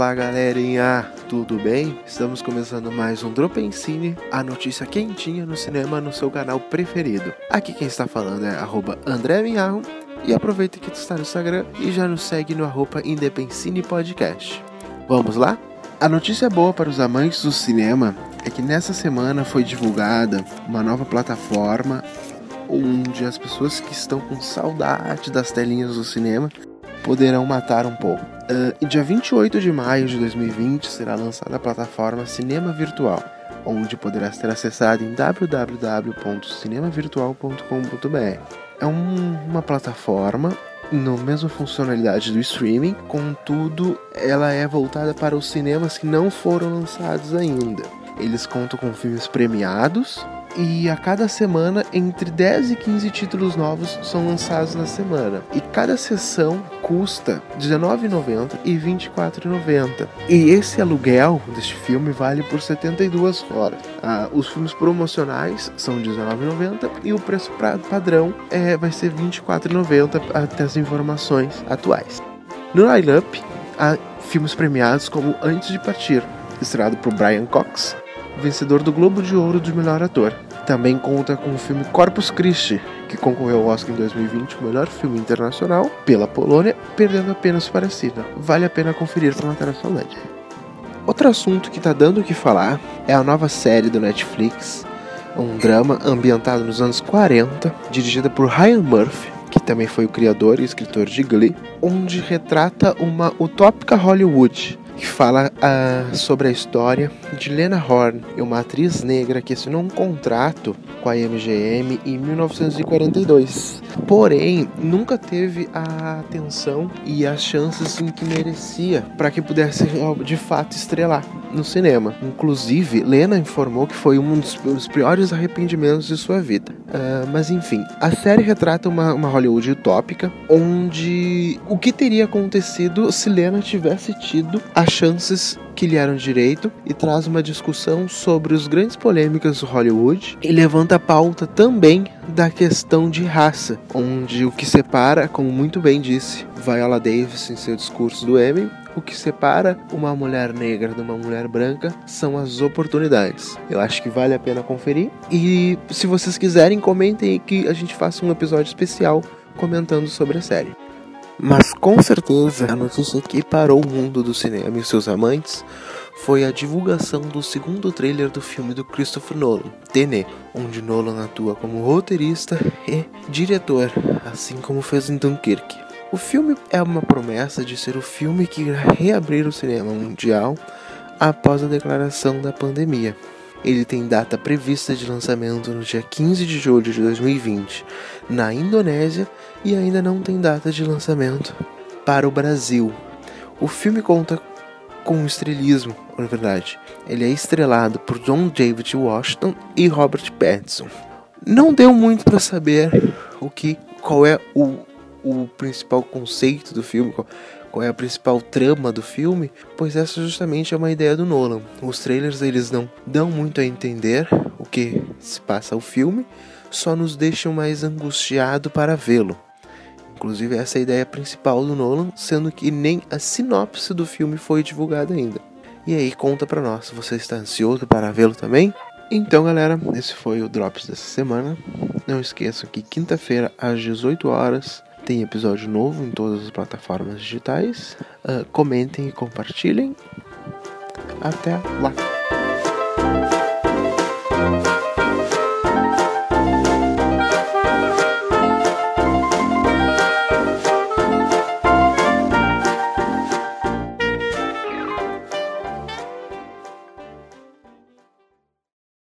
Fala galerinha, tudo bem? Estamos começando mais um Drop em Cine, a notícia quentinha no cinema no seu canal preferido. Aqui quem está falando é arroba André Minharro e aproveita que tu está no Instagram e já nos segue no arroba Indepencine Podcast. Vamos lá? A notícia boa para os amantes do cinema é que nessa semana foi divulgada uma nova plataforma onde as pessoas que estão com saudade das telinhas do cinema poderão matar um pouco. Uh, dia 28 de maio de 2020 será lançada a plataforma Cinema Virtual, onde poderá ser acessada em www.cinemavirtual.com.br. É um, uma plataforma na mesma funcionalidade do streaming, contudo, ela é voltada para os cinemas que não foram lançados ainda. Eles contam com filmes premiados e a cada semana entre 10 e 15 títulos novos são lançados na semana. E cada sessão custa R$19,90 e R$24,90. E esse aluguel deste filme vale por 72 horas. Ah, os filmes promocionais são R$19,90 e o preço padrão é, vai ser R$24,90 até as informações atuais. No line-up, há filmes premiados como Antes de Partir, estrelado por Brian Cox, vencedor do Globo de Ouro de melhor ator. Também conta com o filme Corpus Christi, que concorreu ao Oscar em 2020 o melhor filme internacional pela Polônia, perdendo apenas para a. Vale a pena conferir para matar a saudade. Outro assunto que está dando o que falar é a nova série do Netflix, um drama ambientado nos anos 40, dirigida por Ryan Murphy, que também foi o criador e escritor de Glee, onde retrata uma utópica Hollywood que fala uh, sobre a história de Lena Horne, uma atriz negra que assinou um contrato com a MGM em 1942. Porém, nunca teve a atenção e as chances em que merecia para que pudesse de fato estrelar no cinema. Inclusive, Lena informou que foi um dos, dos piores arrependimentos de sua vida. Uh, mas enfim, a série retrata uma, uma Hollywood utópica onde o que teria acontecido se Lena tivesse tido chances que lhe eram direito e traz uma discussão sobre as grandes polêmicas do Hollywood e levanta a pauta também da questão de raça, onde o que separa, como muito bem disse Viola Davis em seu discurso do Emmy, o que separa uma mulher negra de uma mulher branca são as oportunidades. Eu acho que vale a pena conferir. E se vocês quiserem, comentem que a gente faça um episódio especial comentando sobre a série. Mas com certeza a notícia que parou o mundo do cinema e seus amantes foi a divulgação do segundo trailer do filme do Christopher Nolan, Tenet, onde Nolan atua como roteirista e diretor, assim como fez em Dunkirk. O filme é uma promessa de ser o filme que irá reabrir o cinema mundial após a declaração da pandemia. Ele tem data prevista de lançamento no dia 15 de julho de 2020 na Indonésia e ainda não tem data de lançamento para o Brasil. O filme conta com estrelismo, na verdade. Ele é estrelado por John David Washington e Robert Pattinson. Não deu muito para saber o que, qual é o o principal conceito do filme, qual, qual, é a principal trama do filme, pois essa justamente é uma ideia do Nolan. Os trailers eles não dão muito a entender o que se passa ao filme, só nos deixam mais angustiado para vê-lo. Inclusive essa é a ideia principal do Nolan, sendo que nem a sinopse do filme foi divulgada ainda. E aí conta para nós, você está ansioso para vê-lo também? Então, galera, esse foi o Drops dessa semana. Não esqueçam que quinta-feira às 18 horas tem episódio novo em todas as plataformas digitais. Uh, comentem e compartilhem. Até lá!